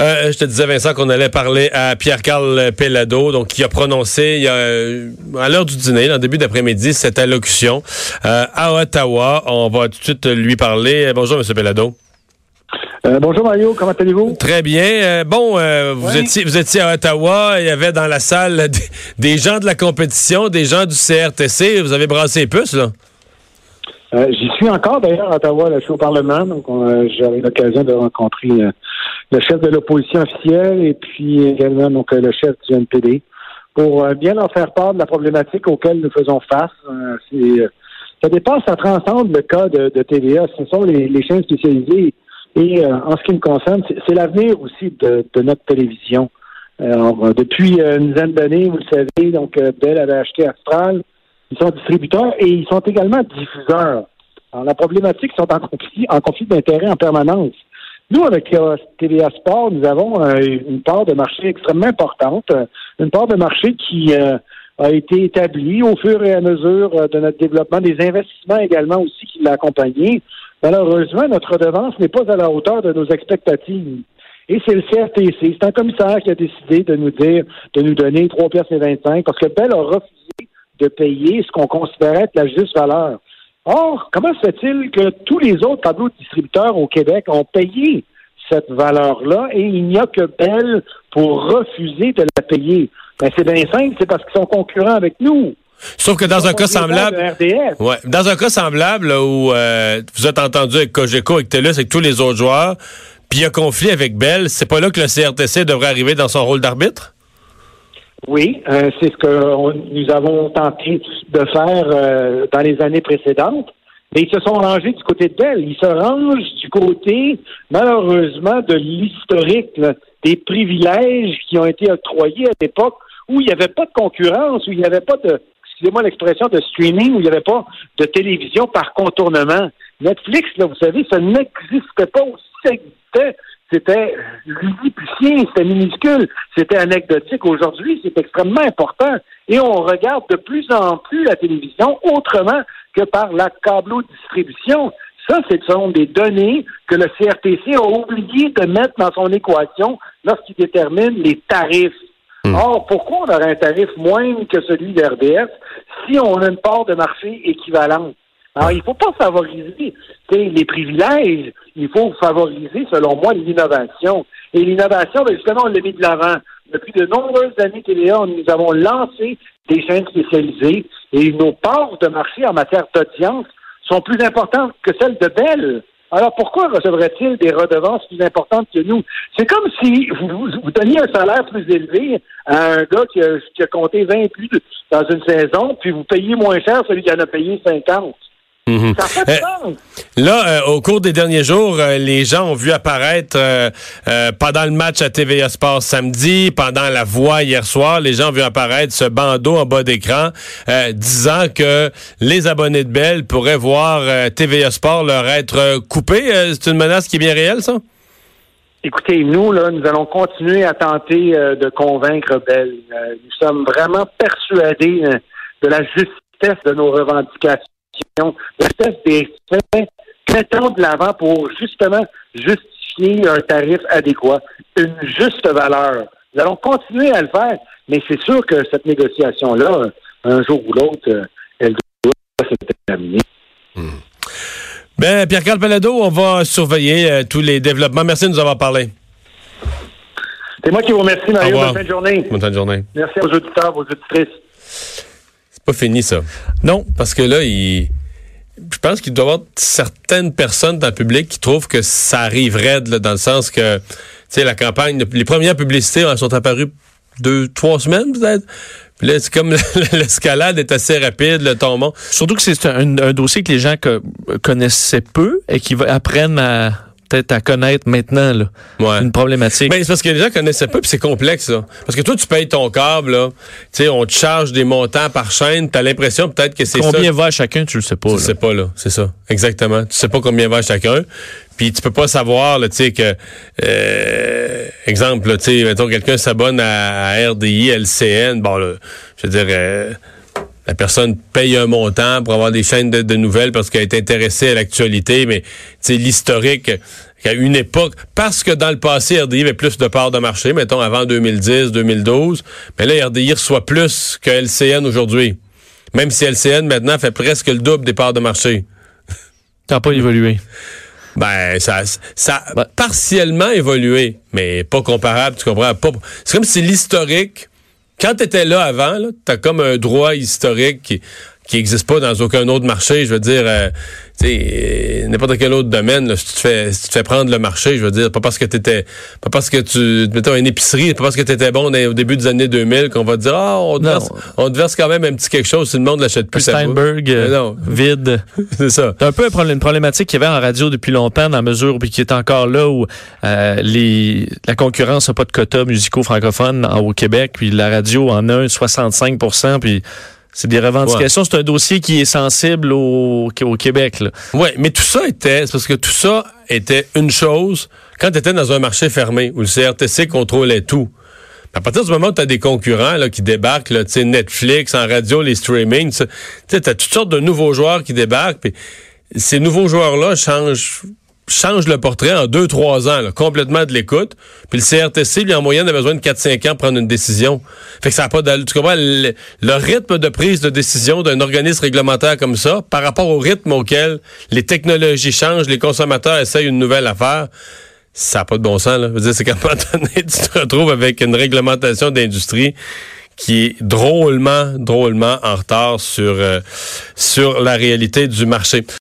Euh, je te disais, Vincent, qu'on allait parler à Pierre-Carl Pellado, donc qui a prononcé il y a, euh, à l'heure du dîner, en début d'après-midi, cette allocution euh, à Ottawa. On va tout de suite lui parler. Bonjour, M. Pellado. bonjour Mario, comment allez-vous? Très bien. bon, vous étiez vous étiez à Ottawa, il y avait dans la salle des, des, gens de la compétition, des gens du CRTC. Vous avez brassé les puces, là? J'y suis encore d'ailleurs à Ottawa, là, je suis au Parlement, donc j'aurai l'occasion de rencontrer le chef de l'opposition officielle et puis également donc le chef du NPD pour bien leur faire part de la problématique auquel nous faisons face. ça dépasse, ça transcende le cas de, TVA. Ce sont les, chaînes spécialisées et en ce qui me concerne, c'est l'avenir aussi de, notre télévision. depuis une dizaine d'années, vous le savez, donc Bell avait acheté Astral. Ils sont distributeurs et ils sont également diffuseurs. Alors, la problématique, ils sont en conflit, en conflit d'intérêt en permanence. Nous, avec euh, TVA Sport, nous avons euh, une part de marché extrêmement importante, euh, une part de marché qui a été établie au fur et à mesure de notre développement, des investissements également aussi qui l'ont accompagné. Malheureusement, notre redevance n'est pas à la hauteur de nos expectatives. Et c'est le CRTC, c'est un commissaire qui a décidé de nous dire, de nous donner 3 pièces et 25 parce que Bell a refusé de payer ce qu'on considérait être la juste valeur. Or, comment se fait-il que tous les autres tableaux de distributeurs au Québec ont payé cette valeur-là et il n'y a que Bell pour refuser de la payer? Ben, c'est bien simple, c'est parce qu'ils sont concurrents avec nous. Sauf que dans un cas semblable, ouais, dans un cas semblable où euh, vous êtes entendu avec Cogeco, avec TELUS, avec tous les autres joueurs, puis il y a conflit avec Bell, c'est pas là que le CRTC devrait arriver dans son rôle d'arbitre? Oui, euh, c'est ce que nous avons tenté de faire euh, dans les années précédentes. Mais ils se sont rangés du côté de Bell. Ils se rangent du côté, malheureusement, de l'historique, des privilèges qui ont été octroyés à l'époque où il n'y avait pas de concurrence, où il n'y avait pas de, excusez-moi l'expression, de streaming, où il n'y avait pas de télévision par contournement. Netflix, là, vous savez, ça n'existait pas aussi c'était lilliputien, c'était minuscule, c'était anecdotique. Aujourd'hui, c'est extrêmement important. Et on regarde de plus en plus la télévision autrement que par la câblo-distribution. Ça, ce sont des données que le CRTC a oublié de mettre dans son équation lorsqu'il détermine les tarifs. Hmm. Or, pourquoi on aurait un tarif moindre que celui de RDS si on a une part de marché équivalente? Alors, il ne faut pas favoriser les privilèges, il faut favoriser, selon moi, l'innovation. Et l'innovation, ben, justement, on l'a mis de l'avant. Depuis de nombreuses années, TVA, nous avons lancé des chaînes spécialisées et nos parts de marché en matière d'audience sont plus importantes que celles de Bell. Alors pourquoi recevrait-il des redevances plus importantes que nous? C'est comme si vous, vous, donniez un salaire plus élevé à un gars qui a, qui a compté 20 plus dans une saison, puis vous payez moins cher celui qui en a payé 50. Mhm. Euh, là, euh, au cours des derniers jours, euh, les gens ont vu apparaître pendant le match à TVA Sport samedi, pendant la voix hier soir, les gens ont vu apparaître ce bandeau en bas d'écran disant que les abonnés de Bell pourraient voir TVA Sport leur être coupé. C'est une menace qui est bien réelle, ça? Écoutez, nous, là, nous allons continuer à tenter de convaincre Bell. nous sommes vraiment persuadés de la justesse de nos revendications l'espèce des faits, mettons de l'avant pour justement justifier un tarif adéquat, une juste valeur. Nous allons continuer à le faire, mais c'est sûr que cette négociation-là, un jour ou l'autre, elle doit se terminer. Hmm. Ben, Pierre-Carl Palado, on va surveiller euh, tous les développements. Merci de nous avoir parlé. C'est moi qui vous remercie, Mario. Bonne fin de journée. Bonne fin de journée. Merci aux auditeurs, aux auditrices. Pas fini, ça. Non, parce que là, il je pense qu'il doit y avoir certaines personnes dans le public qui trouvent que ça arriverait dans le sens que, tu sais, la campagne, les premières publicités sont apparues deux, trois semaines peut-être. Puis là, c'est comme l'escalade est assez rapide, le tombant. Surtout que c'est un, dossier que les gens connaissaient peu et qui apprennent à peut-être à connaître maintenant là. Une problématique. Ben, c'est parce que les gens connaissaient pas puis c'est complexe ça. Parce que toi tu payes ton câble là, tu sais on te charge des montants par chaîne, tu as l'impression peut-être que c'est ça. Combien va chacun, tu le sais pas. Tu le sais pas là, c'est ça. Exactement. Tu sais pas combien va chacun. Puis tu peux pas savoir tu sais que euh, exemple tu sais mettons quelqu'un s'abonne à, RDI, LCN, bon là, je veux dire euh, la personne paye un montant pour avoir des chaînes de, nouvelles parce qu'elle est intéressée à l'actualité, mais l'historique, qu'à une époque, parce que dans le passé, RDI avait plus de parts de marché, mettons avant 2010, 2012, mais là, RDI reçoit plus que LCN aujourd'hui. Même si LCN maintenant fait presque le double des parts de marché. Ça n'a pas évolué. Ben, ça, ça a partiellement évolué, mais pas comparable, tu comprends? c'est comme si l'historique, quand tu là avant, tu comme un droit historique qui, qui n'existe pas dans aucun autre marché. Je veux dire, euh, tu n'importe quel autre domaine, là, si tu te fais si tu te fais prendre le marché, je veux dire, pas parce que tu étais, pas parce que tu mettons une épicerie, pas parce que tu étais bon au début des années 2000 qu'on va te dire ah on te, verse, on te verse quand même un petit quelque chose si le monde l'achète plus. Steinberg, euh, vide. c'est ça. C'est un peu une problématique qu'il y avait en radio depuis longtemps dans la mesure puis qui est encore là où euh, les la concurrence n'a pas de quotas musicaux francophones au Québec puis la radio en a un 65 puis c'est des revendications. C'est un dossier qui est sensible au, au Québec. Oui, mais tout ça était, parce que tout ça était une chose quand tu étais dans un marché fermé où le CRTC contrôlait tout. À partir du moment où tu as des concurrents là, qui débarquent, là, Netflix, en radio, les streamings, tu as toutes sortes de nouveaux joueurs qui débarquent. Puis ces nouveaux joueurs-là changent change le portrait en deux, trois ans, complètement de l'écoute. Puis le CRTC, lui, en moyenne, a besoin de 4-5 ans pour prendre une décision. Fait que ça n'a pas de, Tu comprends? Le, rythme de prise de décision d'un organisme réglementaire comme ça, par rapport au rythme auquel les technologies changent, les consommateurs essayent une nouvelle affaire, ça n'a pas de bon sens. Là. Je veux dire, c'est qu'à un moment donné, tu te retrouves avec une réglementation d'industrie qui est drôlement, drôlement en retard sur, euh, sur la réalité du marché.